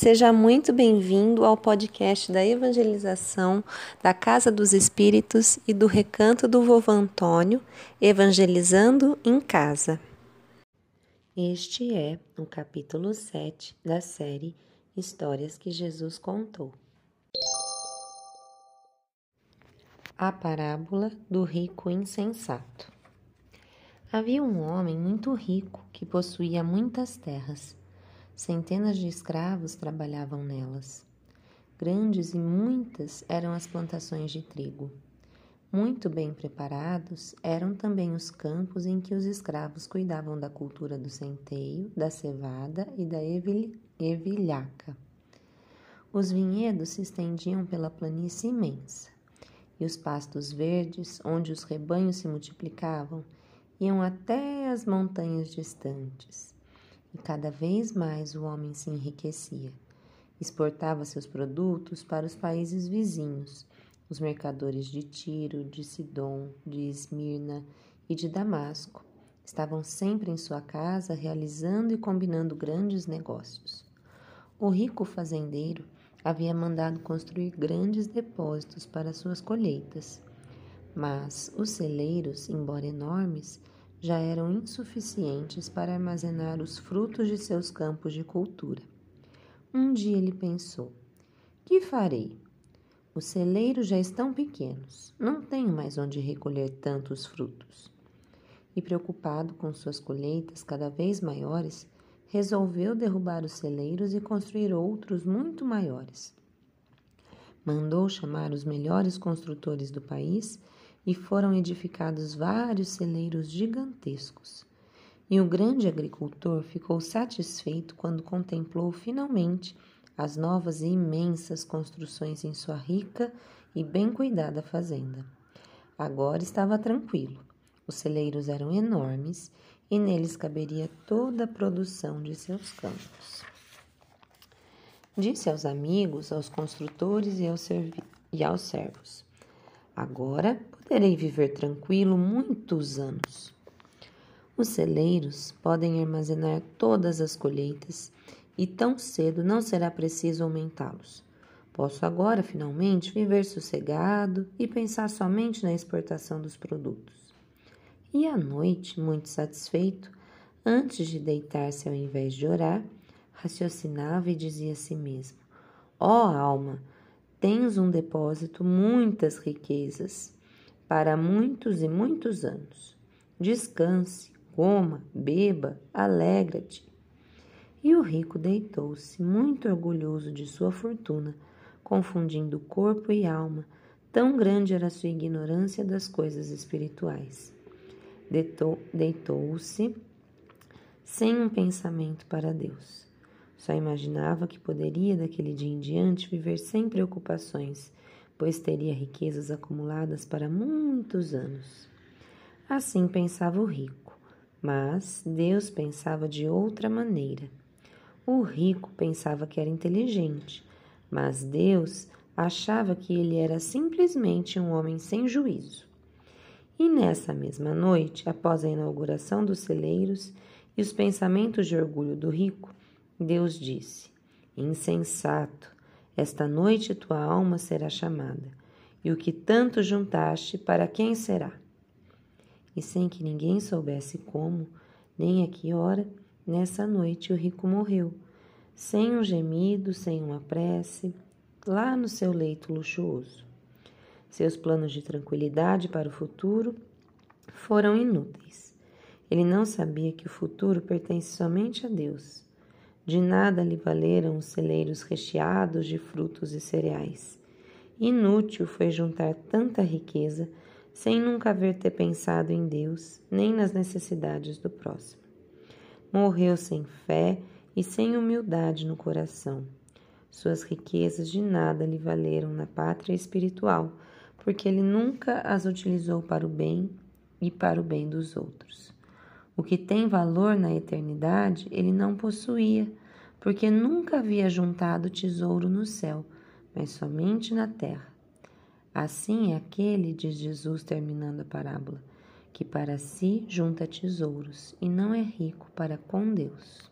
Seja muito bem-vindo ao podcast da evangelização da Casa dos Espíritos e do Recanto do Vovô Antônio, Evangelizando em Casa. Este é o capítulo 7 da série Histórias que Jesus Contou. A parábola do rico insensato. Havia um homem muito rico que possuía muitas terras Centenas de escravos trabalhavam nelas. Grandes e muitas eram as plantações de trigo. Muito bem preparados eram também os campos em que os escravos cuidavam da cultura do centeio, da cevada e da evilhaca. Os vinhedos se estendiam pela planície imensa, e os pastos verdes, onde os rebanhos se multiplicavam, iam até as montanhas distantes e cada vez mais o homem se enriquecia. Exportava seus produtos para os países vizinhos. Os mercadores de Tiro, de Sidom, de Esmirna e de Damasco estavam sempre em sua casa realizando e combinando grandes negócios. O rico fazendeiro havia mandado construir grandes depósitos para suas colheitas, mas os celeiros, embora enormes, já eram insuficientes para armazenar os frutos de seus campos de cultura. Um dia ele pensou: Que farei? Os celeiros já estão pequenos, não tenho mais onde recolher tantos frutos. E preocupado com suas colheitas cada vez maiores, resolveu derrubar os celeiros e construir outros muito maiores. Mandou chamar os melhores construtores do país e foram edificados vários celeiros gigantescos. E o grande agricultor ficou satisfeito quando contemplou finalmente as novas e imensas construções em sua rica e bem cuidada fazenda. Agora estava tranquilo. Os celeiros eram enormes e neles caberia toda a produção de seus campos. Disse aos amigos, aos construtores e aos, e aos servos: Agora poderei viver tranquilo muitos anos. Os celeiros podem armazenar todas as colheitas e tão cedo não será preciso aumentá-los. Posso agora, finalmente, viver sossegado e pensar somente na exportação dos produtos. E à noite, muito satisfeito, antes de deitar-se ao invés de orar, raciocinava e dizia a si mesmo: Ó oh, alma, tens um depósito, muitas riquezas, para muitos e muitos anos. Descanse, coma, beba, alegra-te. E o rico deitou-se, muito orgulhoso de sua fortuna, confundindo corpo e alma, tão grande era sua ignorância das coisas espirituais. Deitou-se sem um pensamento para Deus. Só imaginava que poderia, daquele dia em diante, viver sem preocupações, pois teria riquezas acumuladas para muitos anos. Assim pensava o rico, mas Deus pensava de outra maneira. O rico pensava que era inteligente, mas Deus achava que ele era simplesmente um homem sem juízo. E nessa mesma noite, após a inauguração dos celeiros e os pensamentos de orgulho do rico, Deus disse: Insensato, esta noite tua alma será chamada, e o que tanto juntaste, para quem será? E sem que ninguém soubesse como, nem a que hora, nessa noite o rico morreu, sem um gemido, sem uma prece, lá no seu leito luxuoso. Seus planos de tranquilidade para o futuro foram inúteis. Ele não sabia que o futuro pertence somente a Deus de nada lhe valeram os celeiros recheados de frutos e cereais. Inútil foi juntar tanta riqueza sem nunca haver ter pensado em Deus nem nas necessidades do próximo. Morreu sem fé e sem humildade no coração. Suas riquezas de nada lhe valeram na pátria espiritual, porque ele nunca as utilizou para o bem e para o bem dos outros. O que tem valor na eternidade ele não possuía, porque nunca havia juntado tesouro no céu, mas somente na terra. Assim é aquele, diz Jesus terminando a parábola, que para si junta tesouros e não é rico para com Deus.